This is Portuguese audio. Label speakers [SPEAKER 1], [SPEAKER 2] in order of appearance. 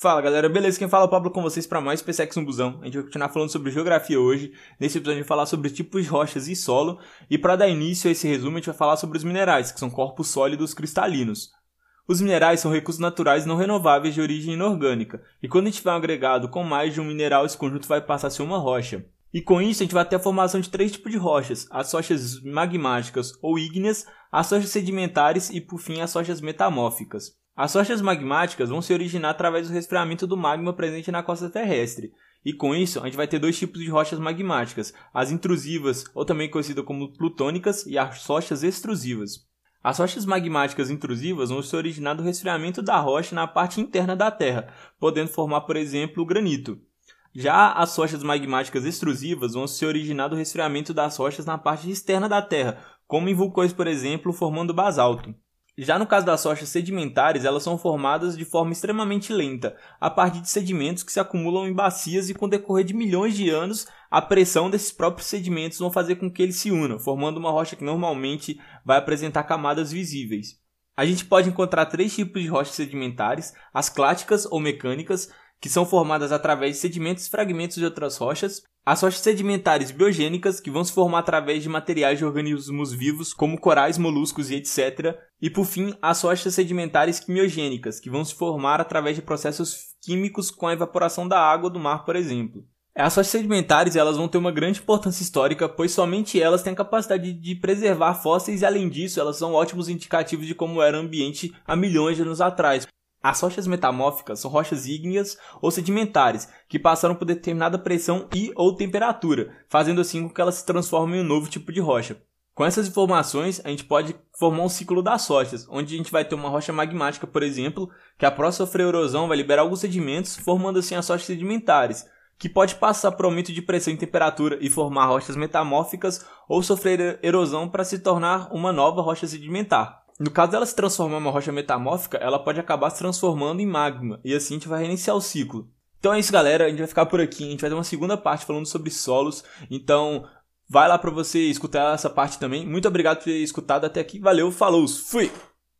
[SPEAKER 1] Fala galera, beleza? Quem fala é o Pablo com vocês para mais SpaceX no Busão. A gente vai continuar falando sobre geografia hoje. Nesse episódio a gente vai falar sobre tipos de rochas e solo. E para dar início a esse resumo, a gente vai falar sobre os minerais, que são corpos sólidos cristalinos. Os minerais são recursos naturais não renováveis de origem inorgânica. E quando a gente tiver um agregado com mais de um mineral, esse conjunto vai passar a ser uma rocha. E com isso a gente vai ter a formação de três tipos de rochas: as rochas magmáticas ou ígneas, as rochas sedimentares e por fim as rochas metamórficas. As rochas magmáticas vão se originar através do resfriamento do magma presente na costa terrestre. E com isso, a gente vai ter dois tipos de rochas magmáticas, as intrusivas, ou também conhecidas como plutônicas, e as rochas extrusivas. As rochas magmáticas intrusivas vão se originar do resfriamento da rocha na parte interna da Terra, podendo formar, por exemplo, o granito. Já as rochas magmáticas extrusivas vão se originar do resfriamento das rochas na parte externa da Terra, como em vulcões, por exemplo, formando basalto. Já no caso das rochas sedimentares, elas são formadas de forma extremamente lenta, a partir de sedimentos que se acumulam em bacias e com o decorrer de milhões de anos, a pressão desses próprios sedimentos vão fazer com que eles se unam, formando uma rocha que normalmente vai apresentar camadas visíveis. A gente pode encontrar três tipos de rochas sedimentares, as cláticas ou mecânicas, que são formadas através de sedimentos e fragmentos de outras rochas, as rochas sedimentares biogênicas, que vão se formar através de materiais de organismos vivos, como corais, moluscos e etc. E por fim, as rochas sedimentares quimiogênicas, que vão se formar através de processos químicos com a evaporação da água do mar, por exemplo. As rochas sedimentares elas vão ter uma grande importância histórica, pois somente elas têm a capacidade de preservar fósseis e, além disso, elas são ótimos indicativos de como era o ambiente há milhões de anos atrás. As rochas metamórficas são rochas ígneas ou sedimentares que passaram por determinada pressão e ou temperatura, fazendo assim com que elas se transformem em um novo tipo de rocha. Com essas informações, a gente pode formar um ciclo das rochas, onde a gente vai ter uma rocha magmática, por exemplo, que após sofrer erosão vai liberar alguns sedimentos, formando assim as rochas sedimentares, que pode passar por aumento de pressão e temperatura e formar rochas metamórficas ou sofrer erosão para se tornar uma nova rocha sedimentar. No caso dela se transformar em uma rocha metamórfica, ela pode acabar se transformando em magma, e assim a gente vai reiniciar o ciclo. Então é isso, galera. A gente vai ficar por aqui. A gente vai ter uma segunda parte falando sobre solos. Então, vai lá para você escutar essa parte também. Muito obrigado por ter escutado até aqui. Valeu, falou, fui!